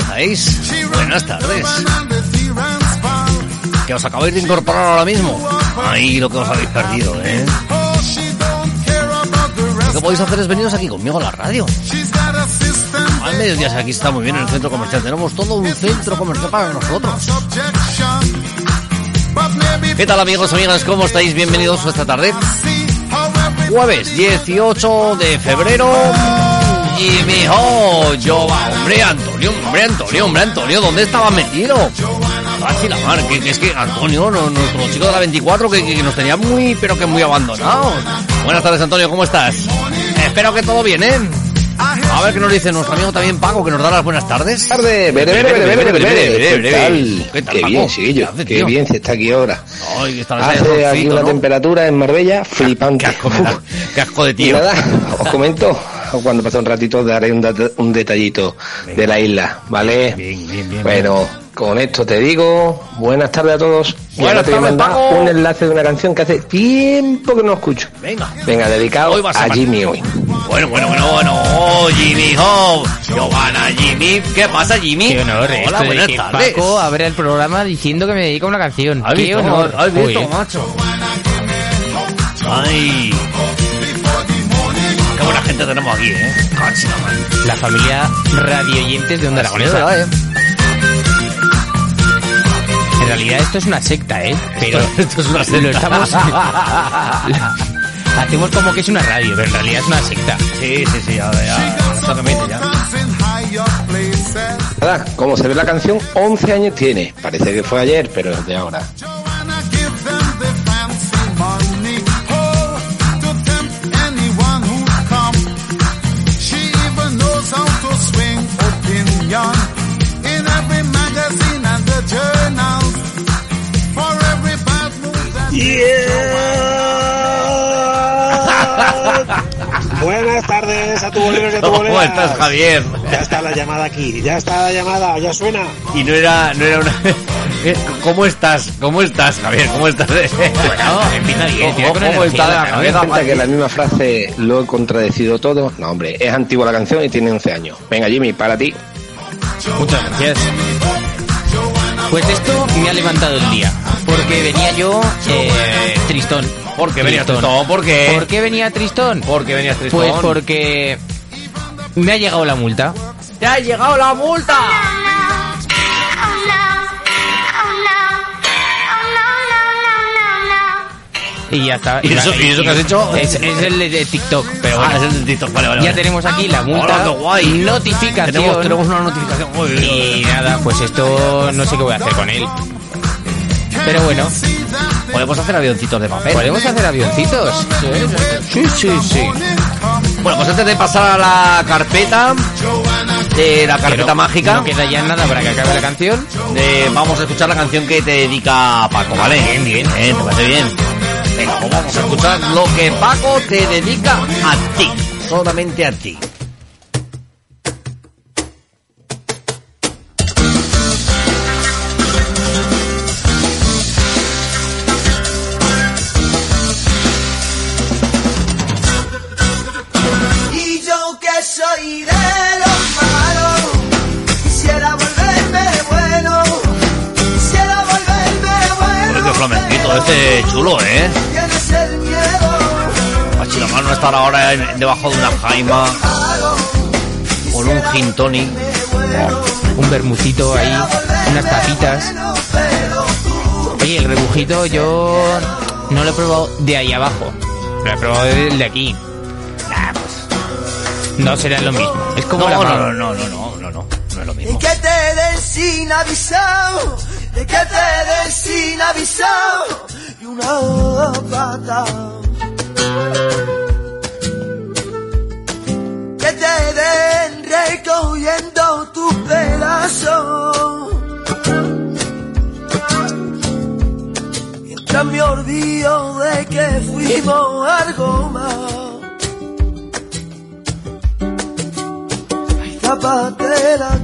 estáis? Buenas tardes. Que os acabáis de incorporar ahora mismo. Ahí lo que os habéis perdido, ¿eh? Lo que podéis hacer es veniros aquí conmigo a la radio. Al mediodía aquí está muy bien en el centro comercial. Tenemos todo un centro comercial para nosotros. ¿Qué tal amigos, amigas? ¿Cómo estáis? Bienvenidos esta tarde. Jueves 18 de febrero. Y mi hijo, yo, hombre, Antonio, hombre, Antonio, hombre, Antonio, ¿dónde estaba metido? Así la mar, que, que es que Antonio, no, nuestro chico de la 24, que, que nos tenía muy, pero que muy abandonados. Buenas tardes, Antonio, ¿cómo estás? Espero que todo bien, ¿eh? A ver qué nos dice nuestro amigo también Paco, que nos da las buenas tardes. Tarde, bere, bere, bere, bere, bere. ¿Qué tal? ¿Qué tal, Qué bien, chiquillo. ¿Qué bien se está aquí ahora. Hace aquí una temperatura en Marbella Qué flipante. Qué asco de tío. nada, os comento, cuando pase un ratito daré un, dat- un detallito de la isla, ¿vale? Bien, bien, bien. Bueno, con esto te digo, buenas tardes a todos. Y Buenas ahora te voy a mandar Paco. un enlace de una canción que hace tiempo que no escucho. Venga. Venga, dedicado Hoy a Jimmy hoy. Bueno, bueno, bueno, bueno. Oh, Jimmy Ho. Giovanna, Jimmy. ¿Qué pasa, Jimmy? Qué honor Hola, buenas que tardes. Paco abre el programa diciendo que me dedica a una canción. ¿Has Qué visto, honor. ¿Has visto, Uy, macho? Ay. Buena gente tenemos aquí, ¿eh? La familia radioyentes de Onda Aragonesa. ¿eh? En realidad esto es una secta, ¿eh? Pero Esto es una lo estamos... Hacemos como que es una radio, pero en realidad es una secta. Sí, sí, sí, ya, ya. Esto que me dice ya. Nada, como se ve la canción, 11 años tiene. Parece que fue ayer, pero es de ahora. A tu a tu ¿Cómo estás, Javier? Ya está la llamada aquí, ya está la llamada, ya suena. Y no era, no era una... ¿Cómo estás? ¿Cómo estás, Javier? ¿Cómo estás? Bueno, empieza bien, ¿Cómo está la cabeza? Cuenta que la misma frase lo he contradecido todo. No, hombre, es antigua la canción y tiene 11 años. Venga, Jimmy, para ti. Muchas gracias. Pues esto me ha levantado el día. Porque venía yo eh, tristón. ¿Por qué venías tristón? ¿Por qué? ¿Por qué venía tristón? ¿Por qué venías tristón? Pues porque me ha llegado la multa. ¡Te ha llegado la multa! Y ya está. ¿Y eso- y eso que has hecho? Es, es el de TikTok, pero Ah, bueno. es el de TikTok, vale, vale. Ya tenemos aquí la multa. Hola, guay. Notificación. Tenemos, tenemos una notificación. Uy. Y nada, pues esto no sé qué voy a hacer con él. Pero bueno, Podemos hacer avioncitos de papel. ¿podemos hacer avioncitos? Sí, sí, sí. Bueno, pues antes de pasar a la carpeta, de la carpeta mágica, No queda ya nada para que acabe la canción. de- vamos a escuchar la canción que te dedica Paco, ¿vale? Bien, bien. Eh, ¿Te parece bien? Venga, pues vamos a escuchar lo que Paco te dedica a ti. Solamente a ti. Este chulo, ¿eh? Mano estar ahora en- debajo de una jaima con un gin tonic. Un bermucito ahí, unas tapitas. Oye, el rebujito yo no lo he probado de ahí abajo. Lo he probado de aquí. Nah, pues. No será lo mismo. Es como No, la no, no, no, no, no, no, no, no es lo y mismo. que te den sin avisado, y que te den sin pata. Que te den recogiendo tus pedazos. Mientras me olvido de que fuimos algo más. Ay, tápate la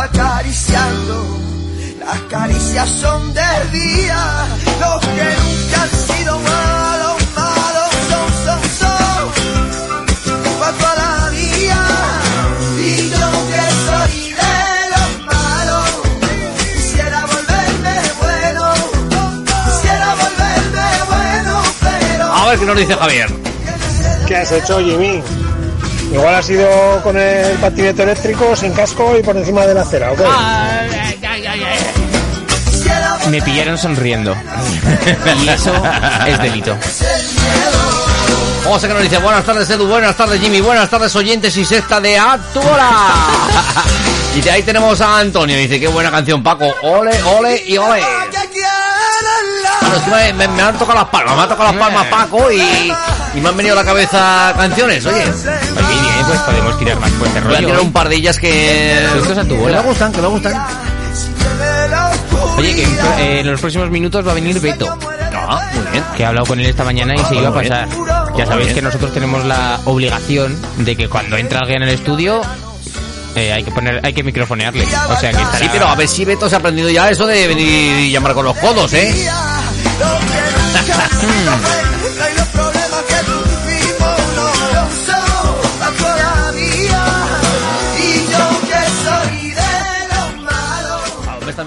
acariciando. Las caricias son del día, los que nunca han sido malos, malos son, son, son. Cuatro a la y yo que soy de los malos, quisiera volverme bueno, quisiera volverme bueno, pero. A ver qué nos dice Javier. ¿Qué has hecho, Jimmy? Igual has ido con el patinete eléctrico sin casco y por encima de la acera, ¿ok? Me pillaron sonriendo. Y eso es delito. José que nos dice, buenas tardes Edu, buenas tardes Jimmy, buenas tardes oyentes y sexta de Actuora. y de ahí tenemos a Antonio, dice, qué buena canción Paco, ole, ole y ole. Bueno, es que me, me- me han tocado las palmas, me han tocado las palmas Paco y, y me han venido a la cabeza canciones, oye. Pues podemos tirar más fuerte Voy a rollo. tirar un par de ellas que, Esto es a tu que bola. me gustan, que me gustan. Oye, que en, eh, en los próximos minutos va a venir Beto, Ah, muy bien. que he hablado con él esta mañana y se iba a bien. pasar. Muy Ya sabéis bien. que nosotros tenemos la obligación de que cuando entra alguien en el estudio eh, hay que poner, hay que microfonearle. O sea que estará... Sí, pero a ver si Beto se ha aprendido ya eso de venir y llamar con los codos, ¿eh?